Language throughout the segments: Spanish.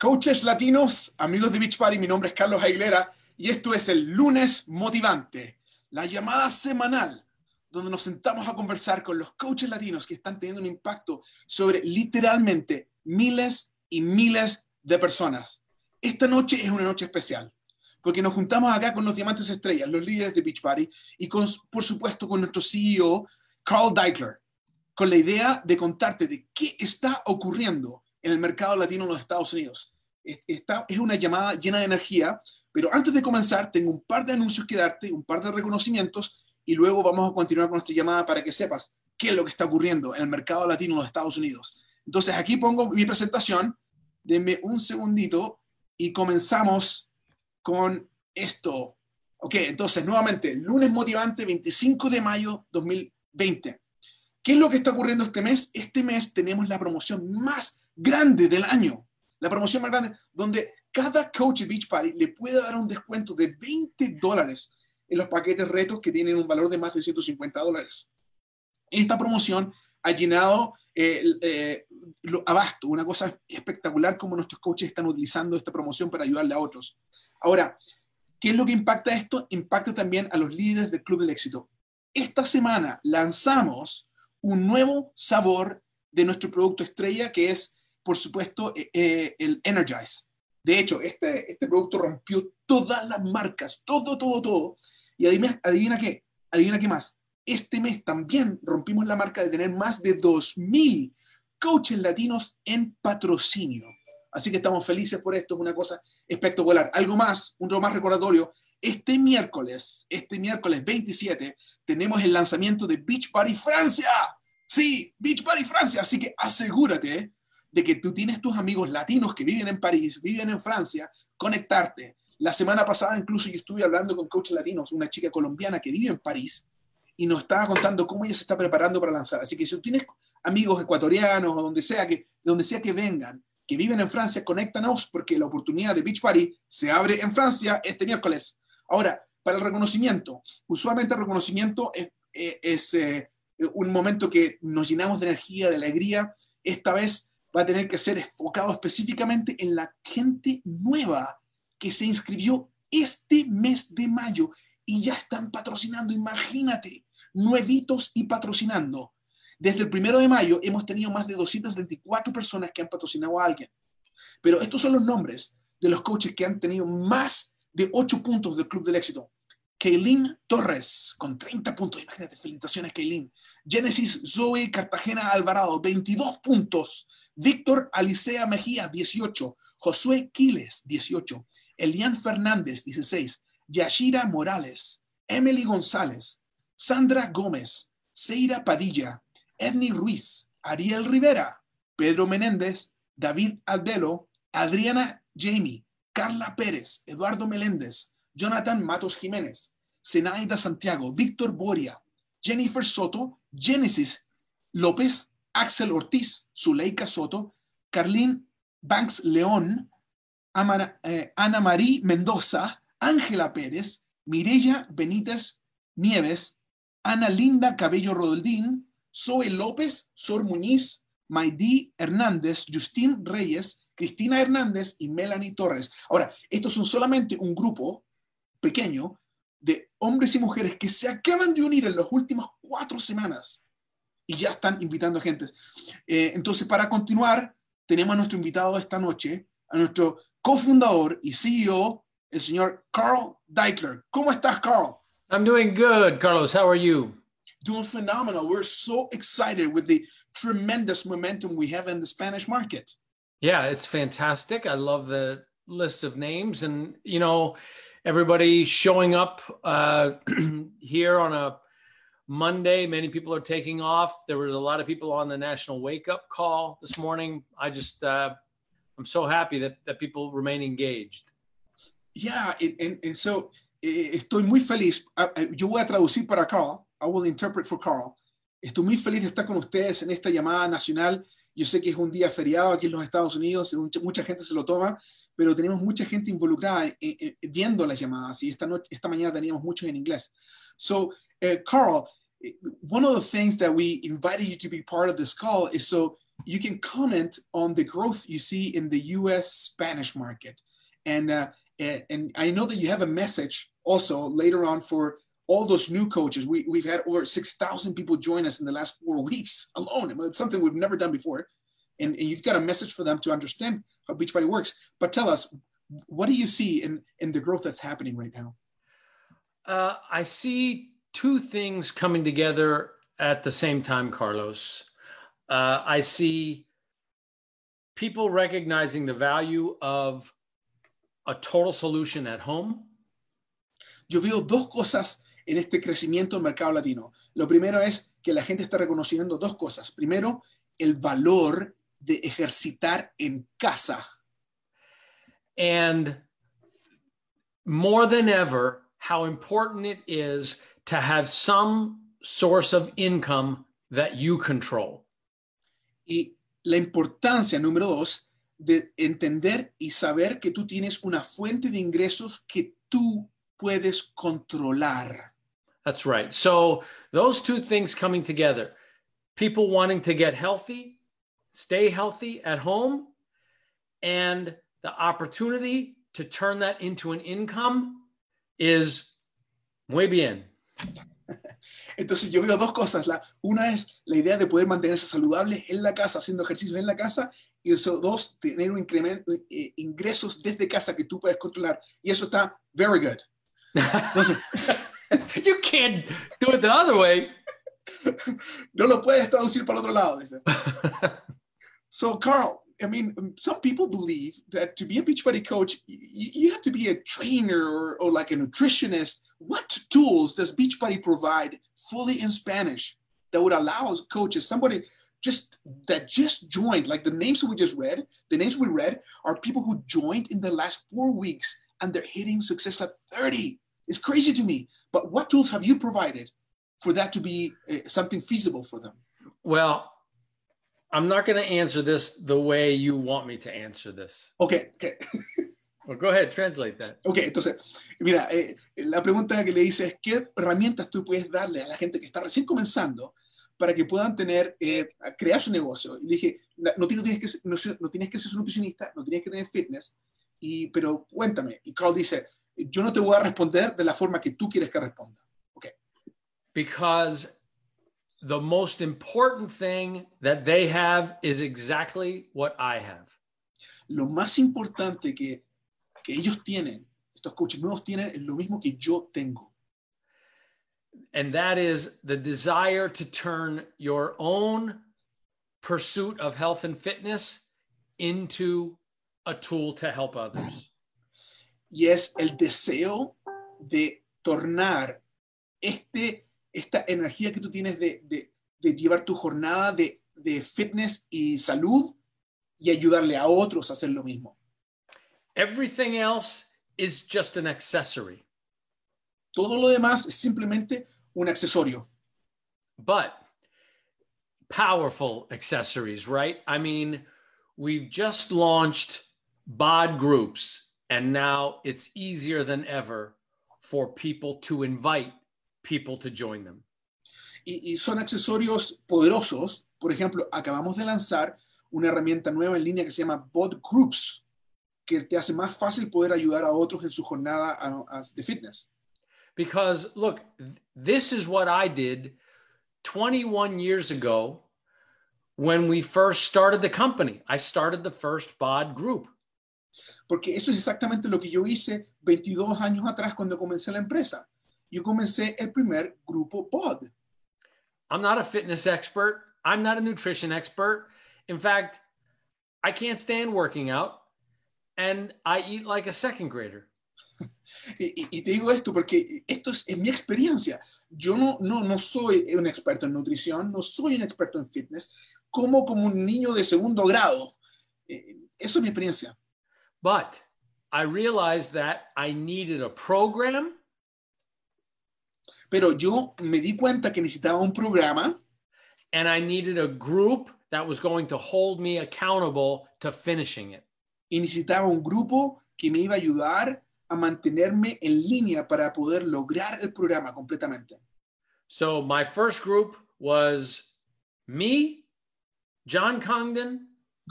Coaches latinos, amigos de Beach Party, mi nombre es Carlos Aguilera y esto es el lunes motivante, la llamada semanal donde nos sentamos a conversar con los coaches latinos que están teniendo un impacto sobre literalmente miles y miles de personas. Esta noche es una noche especial porque nos juntamos acá con los diamantes estrellas, los líderes de Beach Party y por supuesto con nuestro CEO, Carl Deichler, con la idea de contarte de qué está ocurriendo en el mercado latino en los Estados Unidos. Esta es una llamada llena de energía, pero antes de comenzar tengo un par de anuncios que darte, un par de reconocimientos y luego vamos a continuar con esta llamada para que sepas qué es lo que está ocurriendo en el mercado latino en los Estados Unidos. Entonces aquí pongo mi presentación, denme un segundito y comenzamos con esto. Ok, entonces nuevamente, lunes motivante 25 de mayo 2020. ¿Qué es lo que está ocurriendo este mes? Este mes tenemos la promoción más grande del año. La promoción más grande, donde cada coach de Beach Party le puede dar un descuento de 20 dólares en los paquetes retos que tienen un valor de más de 150 dólares. Esta promoción ha llenado eh, eh, lo abasto, una cosa espectacular como nuestros coaches están utilizando esta promoción para ayudarle a otros. Ahora, ¿qué es lo que impacta esto? Impacta también a los líderes del Club del Éxito. Esta semana lanzamos un nuevo sabor de nuestro producto estrella, que es, por supuesto, eh, eh, el Energize. De hecho, este, este producto rompió todas las marcas, todo, todo, todo. Y adivina, adivina qué, adivina qué más. Este mes también rompimos la marca de tener más de 2.000 coaches latinos en patrocinio. Así que estamos felices por esto, es una cosa espectacular. Algo más, un más recordatorio. Este miércoles, este miércoles 27, tenemos el lanzamiento de Beach Party Francia. Sí, Beach Party Francia. Así que asegúrate de que tú tienes tus amigos latinos que viven en París, viven en Francia, conectarte. La semana pasada incluso yo estuve hablando con coaches latinos, una chica colombiana que vive en París y nos estaba contando cómo ella se está preparando para lanzar. Así que si tú tienes amigos ecuatorianos o donde sea que, donde sea que vengan, que viven en Francia, conéctanos porque la oportunidad de Beach Party se abre en Francia este miércoles. Ahora, para el reconocimiento, usualmente el reconocimiento es, es eh, un momento que nos llenamos de energía, de alegría. Esta vez va a tener que ser enfocado específicamente en la gente nueva que se inscribió este mes de mayo y ya están patrocinando, imagínate, nuevitos y patrocinando. Desde el primero de mayo hemos tenido más de 224 personas que han patrocinado a alguien. Pero estos son los nombres de los coaches que han tenido más de 8 puntos del Club del Éxito. Kaylin Torres con 30 puntos. Imagínate, felicitaciones, Kaylin. Genesis Zoe Cartagena Alvarado, 22 puntos. Víctor Alicea Mejía, 18. Josué Quiles, 18. Elian Fernández, 16. Yashira Morales. Emily González. Sandra Gómez. Seira Padilla. Edney Ruiz. Ariel Rivera. Pedro Menéndez. David Albelo. Adriana Jamie. Carla Pérez. Eduardo Meléndez. Jonathan Matos Jiménez, Zenaida Santiago, Víctor Boria, Jennifer Soto, Genesis López, Axel Ortiz, Zuleika Soto, Carlín Banks León, eh, Ana Marí Mendoza, Ángela Pérez, Mirella Benítez Nieves, Ana Linda Cabello Rodeldín, Zoe López, Sor Muñiz, Maidí Hernández, Justín Reyes, Cristina Hernández y Melanie Torres. Ahora, estos son solamente un grupo pequeño de hombres y mujeres que se acaban de unir en las últimas cuatro semanas y ya están invitando a gente. Eh, entonces, para continuar, tenemos a nuestro invitado esta noche, a nuestro cofundador y CEO, el señor Carl Deichler. ¿Cómo estás, Carl? I'm doing good, Carlos. How are you? Doing phenomenal. We're so excited with the tremendous momentum we have in the Spanish market. Yeah, it's fantastic. I love the list of names. And, you know, everybody showing up uh, here on a Monday. Many people are taking off. There was a lot of people on the national wake up call this morning. I just, uh, I'm so happy that, that people remain engaged. Yeah, and, and so estoy muy feliz. Yo voy a traducir para Carl. I will interpret for Carl. Estoy muy feliz de estar con ustedes en esta llamada nacional. Yo sé que es un día feriado aquí en los Estados Unidos, mucha, mucha gente se lo toma, pero tenemos mucha gente involucrada viendo las llamadas y esta, noche, esta mañana teníamos muchos en inglés. So, uh, Carl, one of the things that we invited you to be part of this call is so you can comment on the growth you see in the U.S. Spanish market, and uh, and, and I know that you have a message also later on for all those new coaches. We we've had over six thousand people join us in the last four weeks alone. It's something we've never done before, and, and you've got a message for them to understand how Beachbody works. But tell us, what do you see in in the growth that's happening right now? Uh, I see two things coming together at the same time, Carlos. Uh, I see people recognizing the value of a total solution at home. Yo veo dos cosas en este crecimiento del mercado latino. Lo primero es que la gente está reconociendo dos cosas. Primero, el valor de ejercitar en casa. And more than ever, how important it is to have some source of income that you control. Y la importancia, número dos, de entender y saber que tú tienes una fuente de ingresos que tú puedes controlar. That's right. So, those two things coming together people wanting to get healthy, stay healthy at home, and the opportunity to turn that into an income is muy bien. Entonces yo veo dos cosas. La, una es la idea de poder mantenerse saludable en la casa, haciendo ejercicio en la casa. Y eso, dos, tener un incremento, eh, ingresos desde casa que tú puedes controlar. Y eso está very good. you can't do it the other way. no lo puedes traducir para el otro lado. So, Carl, I mean, some people believe that to be a Beachbody coach, you, have to be a trainer or, or like a nutritionist. What tools does Beachbody provide fully in Spanish that would allow coaches, somebody just that just joined, like the names we just read, the names we read are people who joined in the last four weeks and they're hitting success at 30. It's crazy to me. But what tools have you provided for that to be uh, something feasible for them? Well, I'm not going to answer this the way you want me to answer this. Okay, okay. well, go ahead, translate that. Okay, entonces, mira, eh, la pregunta que le hice es, ¿qué herramientas tú puedes darle a la gente que está recién comenzando para que puedan tener, eh, crear su negocio? Y le dije, no, tienes que, no, no tienes que ser nutricionista, no tienes que tener fitness, y, pero cuéntame. Y Carl dice, yo no te voy a responder de la forma que tú quieres que responda. Okay. Because the most important thing that they have is exactly what I have. Lo más importante que, que ellos tienen, estos coaches nuevos tienen, es lo mismo que yo tengo. And that is the desire to turn your own pursuit of health and fitness into a tool to help others. Y es el deseo de tornar este esta energía que tú tienes de, de, de llevar tu jornada de, de, fitness y salud y ayudarle a otros a hacer lo mismo. Everything else is just an accessory. Todo lo demás es simplemente un accesorio. But powerful accessories, right? I mean, we've just launched bod groups, and now it's easier than ever for people to invite people to join them. Y, y, son accesorios poderosos. Por ejemplo, acabamos de lanzar una herramienta nueva en línea que se llama Bot Groups, que te hace más fácil poder ayudar a otros en su jornada a, a, de fitness. Because look, this is what I did 21 years ago when we first started the company. I started the first BOD group. Porque eso es exactamente lo que yo hice 22 años atrás cuando comencé la empresa. Yo comencé el primer grupo pod. I'm not a fitness expert. I'm not a nutrition expert. In fact, I can't stand working out and I eat like a second grader. y, y, te digo esto porque esto es en mi experiencia. Yo no, no, no soy un experto en nutrición, no soy un experto en fitness, como como un niño de segundo grado. Eh, eso es mi experiencia. But I realized that I needed a program pero yo me di cuenta que necesitaba un programa. And I needed a group that was going to hold me accountable to finishing it. Y necesitaba un grupo que me iba a ayudar a mantenerme en línea para poder lograr el programa completamente. So my first group was me John Congdon,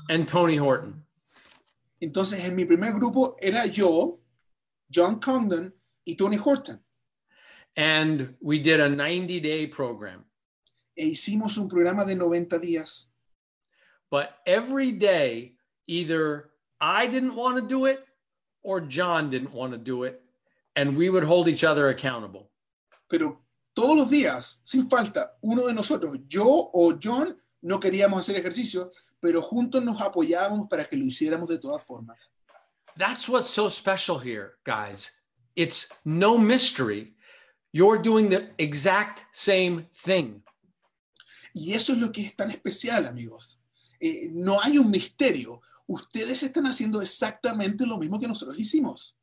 and Tony Horton. Entonces, en mi primer grupo era yo, John Congdon y Tony Horton. And we did a 90 day program. E hicimos un programa de 90 días. But every day, either I didn't want to do it or John didn't want to do it. And we would hold each other accountable. Pero todos los días, sin falta, uno de nosotros, yo o John, no queríamos hacer ejercicio, pero juntos nos apoyábamos para que lo hiciéramos de todas formas. That's what's so special here, guys. It's no mystery. You're doing the exact same thing. Y eso es lo que es tan especial, amigos. Eh, no hay un misterio. Ustedes están haciendo exactamente lo mismo que nosotros hicimos.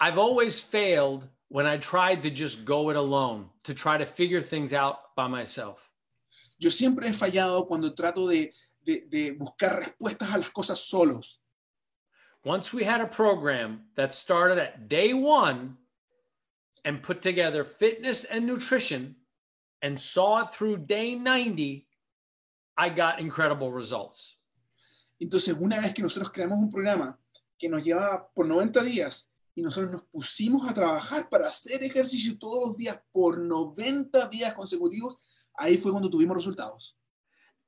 I've always failed when I tried to just go it alone, to try to figure things out by myself. Yo siempre he fallado cuando trato de, de, de buscar respuestas a las cosas solos. Once we had a program that started at day one and put together fitness and nutrition and saw it through day 90, I got incredible results. Entonces, una vez que nosotros creamos un programa que nos llevaba por 90 días y nosotros nos pusimos a trabajar para hacer ejercicio todos los días por 90 días consecutivos, ahí fue cuando tuvimos resultados.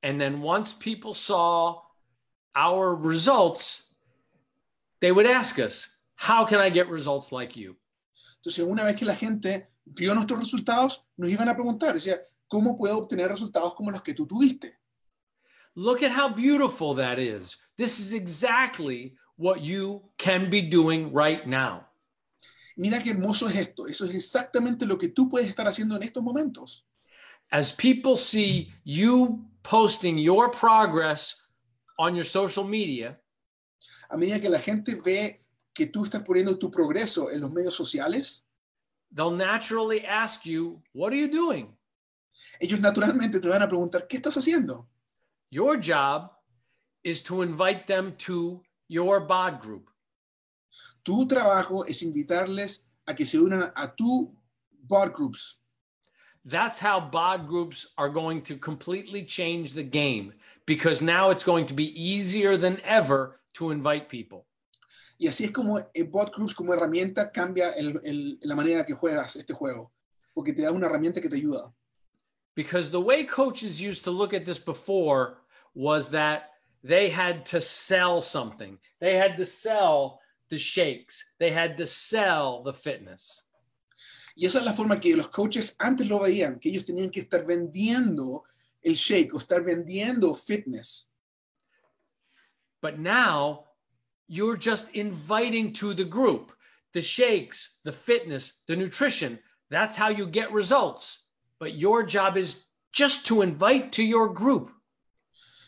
And then once people saw our results, they would ask us, How can I get results like you? Entonces, una vez que la gente vio nuestros resultados, nos iban a preguntar, decía, ¿cómo puedo obtener resultados como los que tú tuviste? Look at how beautiful that is. This is exactly what you can be doing right now. Mira qué hermoso es esto. Eso es exactamente lo que tú puedes estar haciendo en estos momentos. As people see you posting your progress on your social media, A medida que la gente ve que tú estás poniendo tu progreso en los medios sociales, they'll naturally ask you, What are you doing? ellos naturalmente te van a preguntar, ¿qué estás haciendo? Your job is to invite them to your bod group. Tu trabajo es invitarles a que se unan a tu bar groups. That's how bod groups are going to completely change the game because now it's going to be easier than ever to invite people. Y así es como eh, bot groups como herramienta cambia el- el- la manera que juegas este juego, porque te da una herramienta que te ayuda. Because the way coaches used to look at this before was that they had to sell something. They had to sell the shakes. They had to sell the fitness. Y esa es la forma que los coaches antes lo veían, que ellos tenían que estar vendiendo el shake o estar vendiendo fitness. But now you're just inviting to the group the shakes, the fitness, the nutrition. That's how you get results. But your job is just to invite to your group.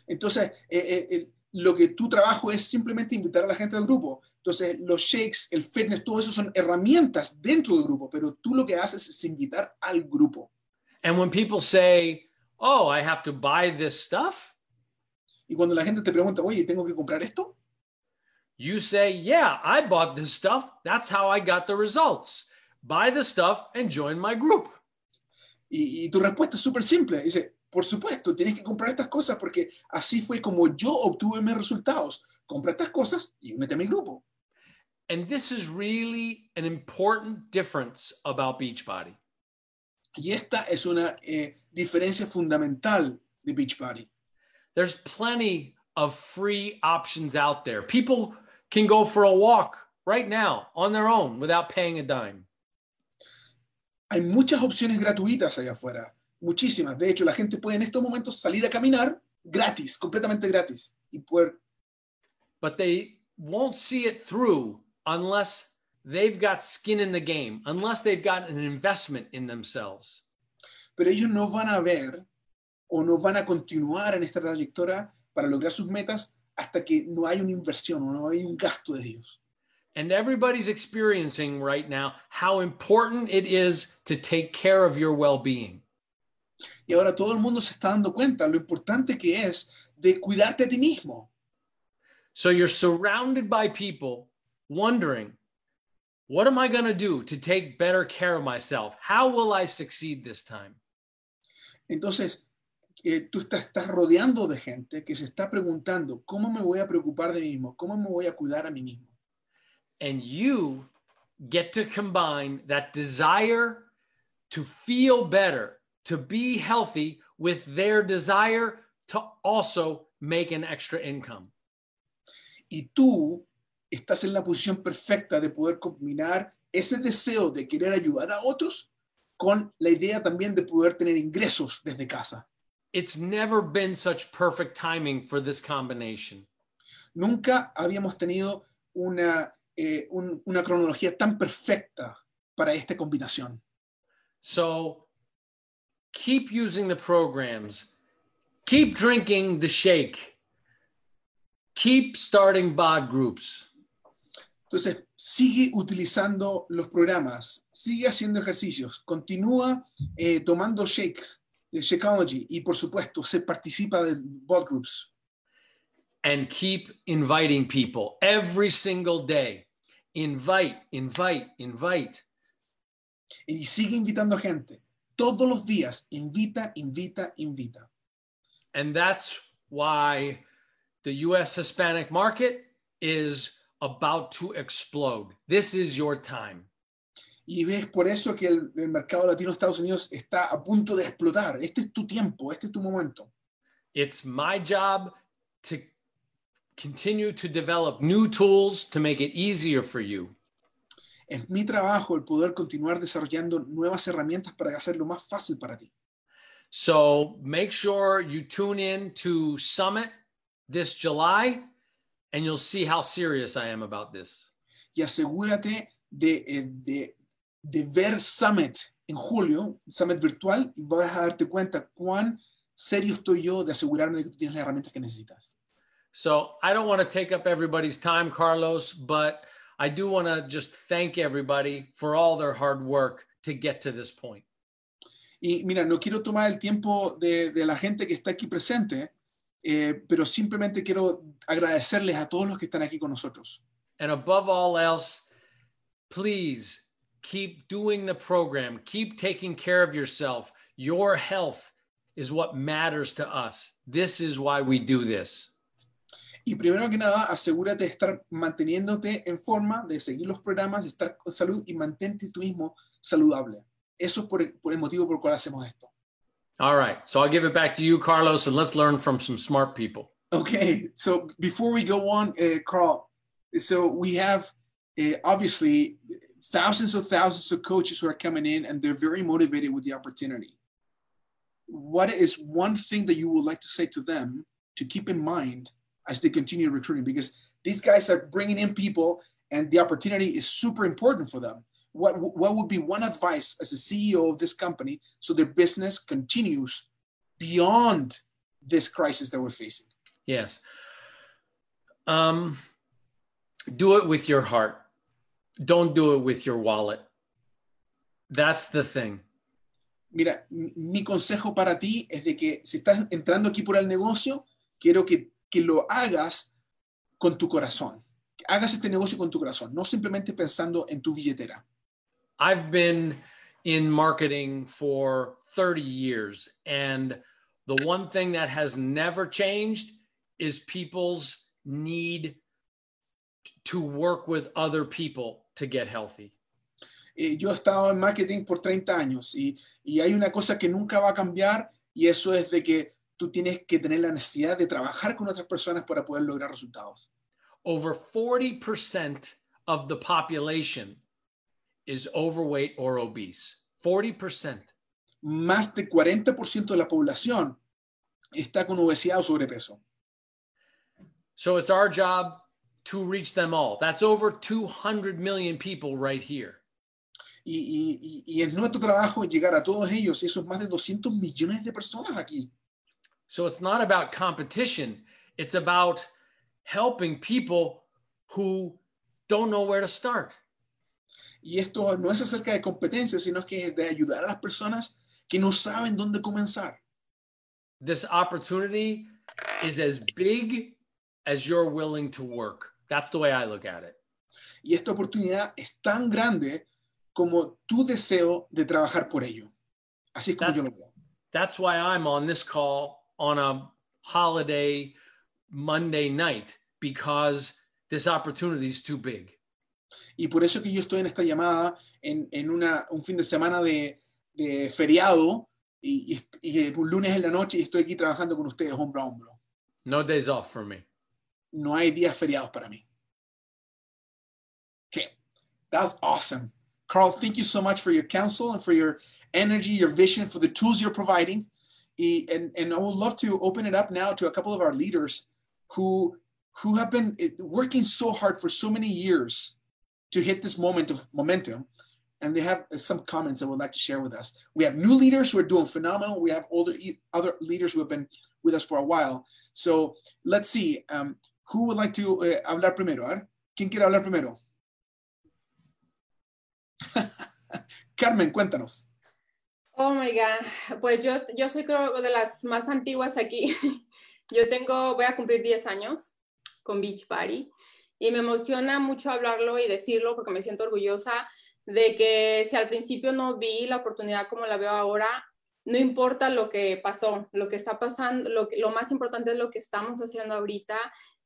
Entonces, eh, eh, eh, lo que tu trabajo es simplemente invitar a la gente del grupo. Entonces, los shakes, el fitness, todo eso son herramientas dentro del grupo, pero tú lo que haces es invitar al grupo. And when people say, Oh, I have to buy this stuff, Y cuando la gente te pregunta, oye, ¿tengo que comprar esto? You say, Yeah, I bought this stuff. That's how I got the results. Buy the stuff and join my group. Y, y tu respuesta es súper simple. Dice, por supuesto, tienes que comprar estas cosas porque así fue como yo obtuve mis resultados. Compra estas cosas y únete a mi grupo. And this is really an important difference about Beachbody. Y esta es una eh, diferencia fundamental de Beachbody. There's plenty of free options out there. People can go for a walk right now on their own without paying a dime. Hay muchas opciones gratuitas allá afuera, muchísimas. De hecho, la gente puede en estos momentos salir a caminar gratis, completamente gratis, y poder But they won't see it through unless they've got skin in the game, unless they've got an investment in themselves. pero ellos no van a ver o no van a continuar en esta trayectoria para lograr sus metas hasta que no hay una inversión o no hay un gasto de ellos. And everybody's experiencing right now how important it is to take care of your well being. Y ahora todo el mundo se está dando cuenta lo importante que es de cuidarte a ti mismo. So you're surrounded by people wondering, what am I going to do to take better care of myself? How will I succeed this time? Entonces, eh, tú estás, estás rodeando de gente que se está preguntando, ¿cómo me voy a preocupar de mí mismo? ¿Cómo me voy a cuidar a mí mismo? And you get to combine that desire to feel better, to be healthy, with their desire to also make an extra income. Y tú estás en la posición perfecta de poder combinar ese deseo de querer ayudar a otros con la idea también de poder tener ingresos desde casa. It's never been such perfect timing for this combination. Nunca habíamos tenido una, eh, un- una cronología tan perfecta para esta combinación. So keep using the programs, keep drinking the shake, keep starting bod groups. Entonces, sigue utilizando los programas, sigue haciendo ejercicios, continúa eh, tomando shakes, Shakeology, y por supuesto, se participa de bot groups. and keep inviting people every single day. Invite, invite, invite. Y sigue invitando gente. Todos los días, invita, invita, invita. And that's why the US Hispanic market is about to explode. This is your time. Y ves por eso que el, el mercado latino de Estados Unidos está a punto de explotar. Este es tu tiempo, este es tu momento. It's my job to continue to develop new tools to make it easier for you. Es mi trabajo el poder continuar desarrollando nuevas herramientas para hacerlo más fácil para ti. So make sure you tune in to Summit this July and you'll see how serious I am about this. y asegúrate de, eh, de, de ver Summit en julio, Summit virtual, y vas a darte cuenta cuán serio estoy yo de asegurarme de que tú tienes las herramientas que necesitas. So I don't want to take up everybody's time, Carlos, but I do want to just thank everybody for all their hard work to get to this point. Y mira, no quiero tomar el tiempo de, de la gente que está aquí presente, eh, pero simplemente quiero agradecerles a todos los que están aquí con nosotros. And above all else, please keep doing the program, keep taking care of yourself. Your health is what matters to us. This is why we do this. Y primero que nada, asegúrate de estar manteniéndote en forma, de seguir los programas, de estar con salud y mantente tú mismo saludable. Eso es por el, por el motivo por el cual hacemos esto. All right. So I'll give it back to you, Carlos, and let's learn from some smart people. Okay, so before we go on, uh, Carl, so we have uh, obviously thousands of thousands of coaches who are coming in and they're very motivated with the opportunity. What is one thing that you would like to say to them to keep in mind as they continue recruiting? Because these guys are bringing in people and the opportunity is super important for them. What, what would be one advice as a CEO of this company so their business continues beyond this crisis that we're facing? Yes. Um, do it with your heart. Don't do it with your wallet. That's the thing. Mira, mi consejo para ti es de que si estás entrando aquí por el negocio, quiero que, que lo hagas con tu corazón. Que hagas este negocio con tu corazón, no simplemente pensando en tu billetera. I've been in marketing for 30 years, and the one thing that has never changed is people's need to work with other people to get healthy. Eh, yo he estado en marketing por 30 años y, y hay una cosa que nunca va a cambiar y eso es de que tú tienes que tener la necesidad de trabajar con otras personas para poder lograr resultados. Over 40% of the population is overweight or obese. 40%. Más de 40% de la población está con obesidad o sobrepeso. So it's our job to reach them all. That's over 200 million people right here. Y, y- y- es nuestro trabajo llegar a todos ellos, y eso es más de 200 millones de personas aquí. So it's not about competition, it's about helping people who don't know where to start. Y esto no es acerca de competencia, sino que es de ayudar a las personas que no saben dónde comenzar. This opportunity is as big as you're willing to work. That's the way I look at it. Y esta oportunidad es tan grande como tu deseo de trabajar por ello. Así es como That's- yo lo veo. That's why I'm on this call on a holiday Monday night because this opportunity is too big. Y por eso que yo estoy en esta llamada en, en una, un fin de semana de, de feriado y, y, y un lunes en la noche y estoy aquí trabajando con ustedes hombro a hombro. No days off for me. No hay días feriados para mí. Okay, that's awesome. Carl, thank you so much for your counsel and for your energy, your vision, for the tools you're providing. And, and I would love to open it up now to a couple of our leaders who, who have been eh, working so hard for so many years to hit this moment of momentum. And they have some comments that would like to share with us. We have new leaders who are doing phenomenal. We have older other leaders who have been with us for a while. So let's see. Um, who would like to uh, hablar primero? A ver, ¿quién quiere hablar primero? Carmen, cuéntanos. Oh my God. Pues yo, yo soy creo de las más antiguas aquí. Yo tengo, voy a cumplir 10 años con Beach Party y me emociona mucho hablarlo y decirlo porque me siento orgullosa de que si al principio no vi la oportunidad como la veo ahora, no importa lo que pasó, lo que está pasando, lo, más importante es lo que estamos haciendo ahorita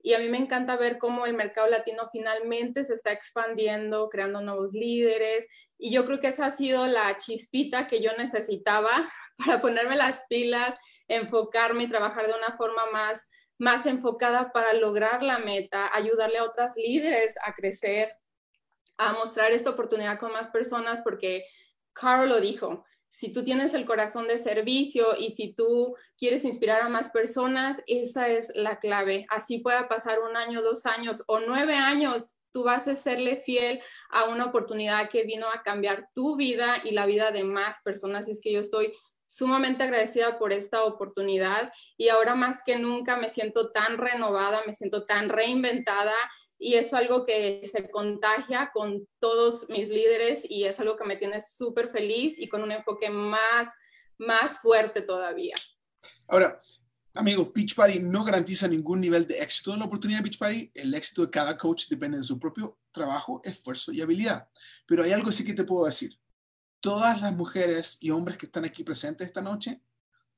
y a mí me encanta ver cómo el mercado latino finalmente se está expandiendo, creando nuevos líderes. Y yo creo que esa ha sido la chispita que yo necesitaba para ponerme las pilas, enfocarme y trabajar de una forma más, más enfocada para lograr la meta, ayudarle a otras líderes a crecer, a mostrar esta oportunidad con más personas, porque Carl lo dijo, si tú tienes el corazón de servicio y si tú quieres inspirar a más personas, esa es la clave. Así pueda pasar un año, dos años o nueve años, tú vas a serle fiel a una oportunidad que vino a cambiar tu vida y la vida de más personas. Es que yo estoy sumamente agradecida por esta oportunidad y ahora más que nunca me siento tan renovada, me siento tan reinventada y es algo que se contagia con todos mis líderes y es algo que me tiene súper feliz y con un enfoque más, más fuerte todavía. Ahora, amigos, Pitch Party no garantiza ningún nivel de éxito en la oportunidad de Pitch Party. El éxito de cada coach depende de su propio trabajo, esfuerzo y habilidad. Pero hay algo sí que te puedo decir. Todas las mujeres y hombres que están aquí presentes esta noche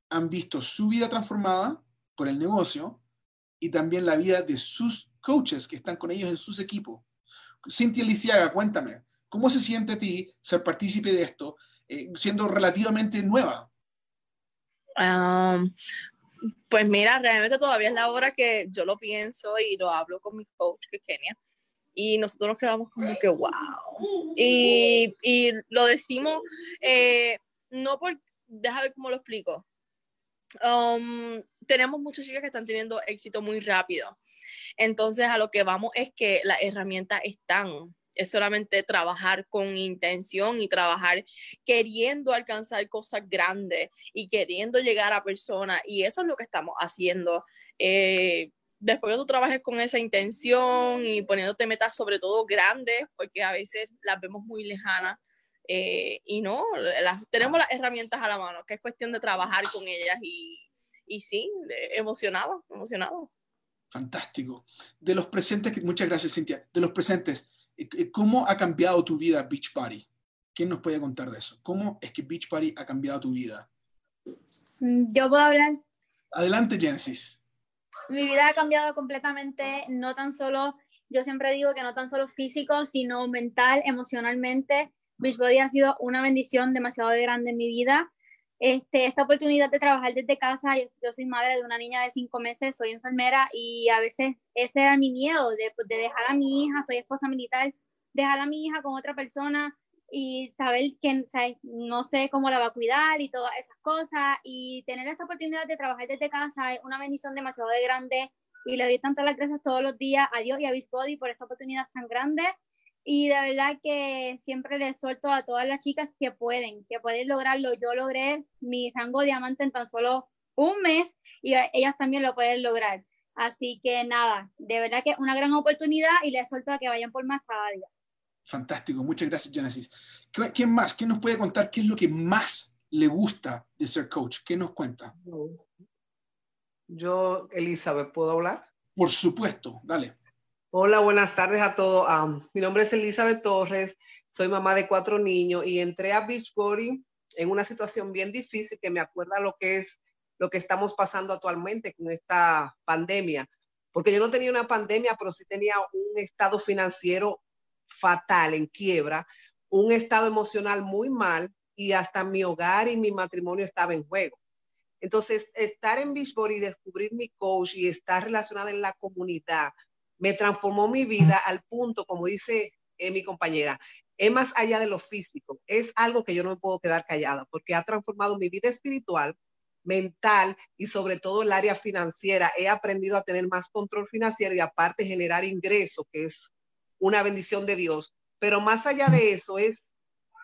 han visto su vida transformada por el negocio y también la vida de sus coaches que están con ellos en sus equipos. Cintia Lisiaga, cuéntame, ¿cómo se siente a ti ser partícipe de esto, eh, siendo relativamente nueva? Um, pues mira, realmente todavía es la hora que yo lo pienso y lo hablo con mi coach, que es Kenia, y nosotros nos quedamos como que, wow. Y, y lo decimos, eh, no por, déjame ver cómo lo explico. Um, tenemos muchas chicas que están teniendo éxito muy rápido. Entonces, a lo que vamos es que las herramientas están. Es solamente trabajar con intención y trabajar queriendo alcanzar cosas grandes y queriendo llegar a personas. Y eso es lo que estamos haciendo. Eh, después que tú trabajes con esa intención y poniéndote metas sobre todo grandes, porque a veces las vemos muy lejanas, eh, y no, las, tenemos las herramientas a la mano, que es cuestión de trabajar con ellas y, y sí, emocionado, emocionado. Fantástico. De los presentes, muchas gracias Cintia, de los presentes, eh, eh, ¿cómo ha cambiado tu vida Beach Party? ¿Quién nos puede contar de eso? ¿Cómo es que Beach Party ha cambiado tu vida? Mm, yo puedo hablar. Adelante, Genesis. Mi vida ha cambiado completamente, no tan solo, yo siempre digo que no tan solo físico, sino mental, emocionalmente. Beachbody ha sido una bendición demasiado grande en mi vida. Este, esta oportunidad de trabajar desde casa, yo, soy madre de una niña de cinco meses, soy enfermera y a veces ese era mi miedo de, de dejar a mi hija, soy esposa militar, dejar a mi hija con otra persona y saber que no sé cómo la va a cuidar y todas esas cosas. Y tener esta oportunidad de trabajar desde casa es una bendición demasiado grande y le doy tantas gracias todos los días a Dios y a Body por esta oportunidad tan grande y de verdad que siempre les suelto a todas las chicas que pueden, que pueden lograrlo. Yo logré mi rango diamante en tan solo un mes y ellas también lo pueden lograr. Así que nada, de verdad que una gran oportunidad y les suelto a que vayan por más cada día. Fantástico, muchas gracias Genesis. ¿Quién más? ¿Quién nos puede contar qué es lo que más le gusta de ser coach? ¿Qué nos cuenta? Yo, Elizabeth, ¿puedo hablar? Por supuesto, dale. Hola, buenas tardes a todos. mi nombre es Elizabeth Torres, soy mamá de cuatro niños y entré a Beachbody en una situación bien difícil que me acuerda lo que es lo que estamos pasando actualmente con esta pandemia. Porque yo no tenía una pandemia, pero sí tenía un estado financiero fatal, en quiebra, un estado emocional muy mal y hasta mi hogar y mi matrimonio estaba en juego. Entonces, estar en Beachbody y descubrir mi coach y estar relacionada en la comunidad me transformó mi vida al punto, como dice eh, mi compañera, es más allá de lo físico, es algo que yo no me puedo quedar callada porque ha transformado mi vida espiritual, mental y sobre todo el área financiera. He aprendido a tener más control financiero y aparte generar ingresos, que es una bendición de Dios. Pero más allá de eso es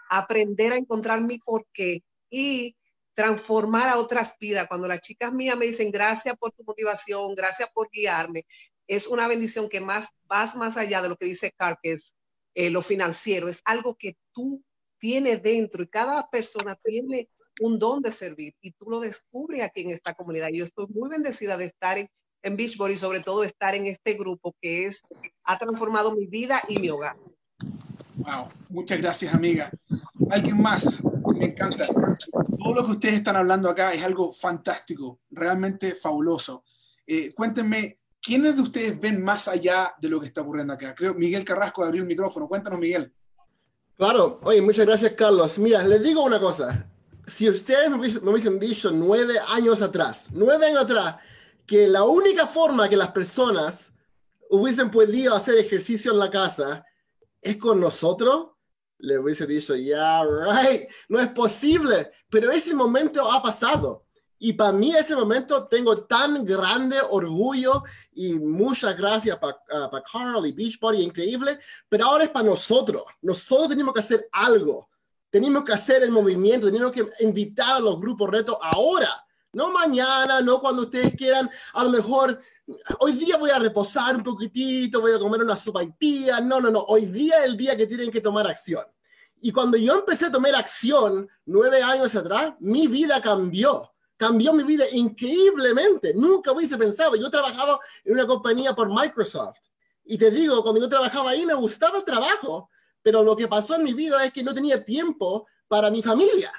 aprender a encontrar mi porqué y transformar a otras vidas. Cuando las chicas mías me dicen gracias por tu motivación, gracias por guiarme, es una bendición que más vas más allá de lo que dice Carl, que es eh, lo financiero, es algo que tú tienes dentro y cada persona tiene un don de servir y tú lo descubres aquí en esta comunidad. Yo estoy muy bendecida de estar en, en Beachbody y sobre todo estar en este grupo que es, ha transformado mi vida y mi hogar. Wow, muchas gracias amiga. ¿Alguien más? Me encanta todo lo que ustedes están hablando acá es algo fantástico, realmente fabuloso. Eh, cuéntenme, ¿quiénes de ustedes ven más allá de lo que está ocurriendo acá? Creo Miguel Carrasco abrió el micrófono. Cuéntanos, Miguel. Claro, oye, muchas gracias, Carlos. Mira, les digo una cosa. Si ustedes me hubiesen dicho nueve años atrás, nueve años atrás, que la única forma que las personas hubiesen podido hacer ejercicio en la casa es con nosotros, le hubiese dicho, yeah, right, no es posible, pero ese momento ha pasado. Y para mí ese momento tengo tan grande orgullo y muchas gracias para uh, Carl y Beachbody, increíble, pero ahora es para nosotros. Nosotros tenemos que hacer algo. Tenemos que hacer el movimiento, tenemos que invitar a los grupos retos ahora, no mañana, no cuando ustedes quieran. A lo mejor hoy día voy a reposar un poquitito, voy a comer una sopa y pía. No, no, no. Hoy día es el día que tienen que tomar acción. Y cuando yo empecé a tomar acción nueve años atrás, mi vida cambió. Cambió mi vida increíblemente. Nunca hubiese pensado. Yo trabajaba en una compañía por Microsoft. Y te digo, cuando yo trabajaba ahí me gustaba el trabajo, pero lo que pasó en mi vida es que no tenía tiempo para mi familia.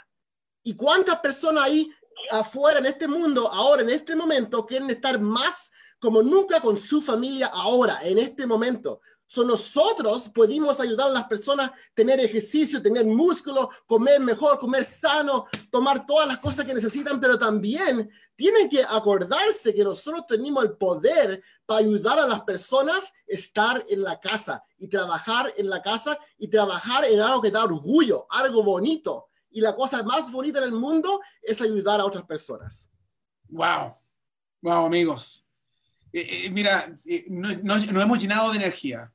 ¿Y cuántas personas ahí afuera en este mundo, ahora en este momento, quieren estar más como nunca con su familia ahora, en este momento? So nosotros pudimos ayudar a las personas a tener ejercicio, tener músculo, comer mejor, comer sano, tomar todas las cosas que necesitan, pero también tienen que acordarse que nosotros tenemos el poder para ayudar a las personas a estar en la casa y trabajar en la casa y trabajar en algo que da orgullo, algo bonito. Y la cosa más bonita en el mundo es ayudar a otras personas. Wow, wow amigos. Eh, eh, mira, eh, nos hemos llenado de energía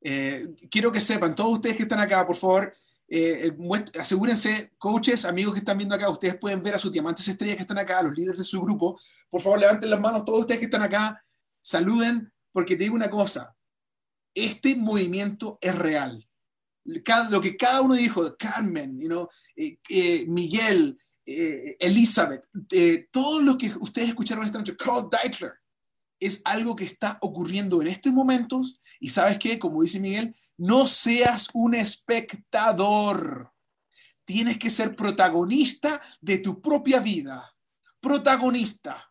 eh, quiero que sepan, todos ustedes que están acá, por favor, eh, asegúrense, coaches, amigos que están viendo acá, ustedes pueden ver a sus diamantes estrellas que están acá, los líderes de su grupo. Por favor, levanten las manos, todos ustedes que están acá, saluden, porque te digo una cosa, este movimiento es real. lo que cada uno dijo, Carmen, you know, eh, Miguel, Elizabeth, todos los que ustedes escucharon esta noche, Carl Deichler, es algo que está ocurriendo en estos momentos y sabes qué, como dice Miguel, no seas un espectador. Tienes que ser protagonista de tu propia vida. Protagonista.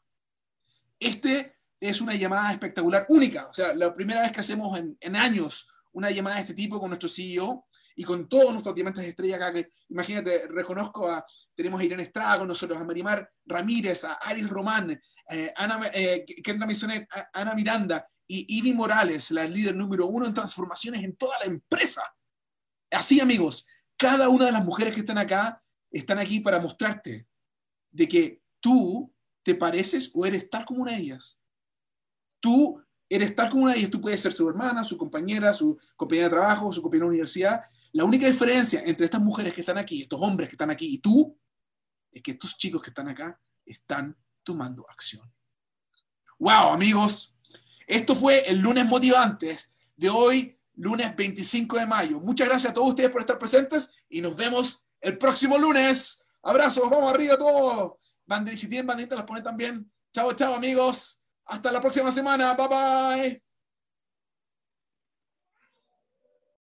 Este es una llamada espectacular, única. O sea, la primera vez que hacemos en, en años una llamada de este tipo con nuestro CEO y con todos nuestros diamantes de estrella acá, que imagínate, reconozco a, tenemos a Irene Estrada con nosotros, a Marimar Ramírez, a Aris Román, eh, Ana, eh, Kendra Misonet, Ana Miranda y Ivy Morales, la líder número uno en transformaciones en toda la empresa. Así, amigos, cada una de las mujeres que están acá están aquí para mostrarte de que tú te pareces o eres tal como una de ellas. Tú eres tal como una de ellas. Tú puedes ser su hermana, su compañera, su compañera de trabajo, su compañera de universidad, la única diferencia entre estas mujeres que están aquí, estos hombres que están aquí y tú, es que estos chicos que están acá están tomando acción. ¡Wow, amigos! Esto fue el lunes motivantes de hoy, lunes 25 de mayo. Muchas gracias a todos ustedes por estar presentes y nos vemos el próximo lunes. Abrazos, vamos arriba todos. si tienen banditas, las ponen también. Chao, chao, amigos. Hasta la próxima semana. Bye, bye.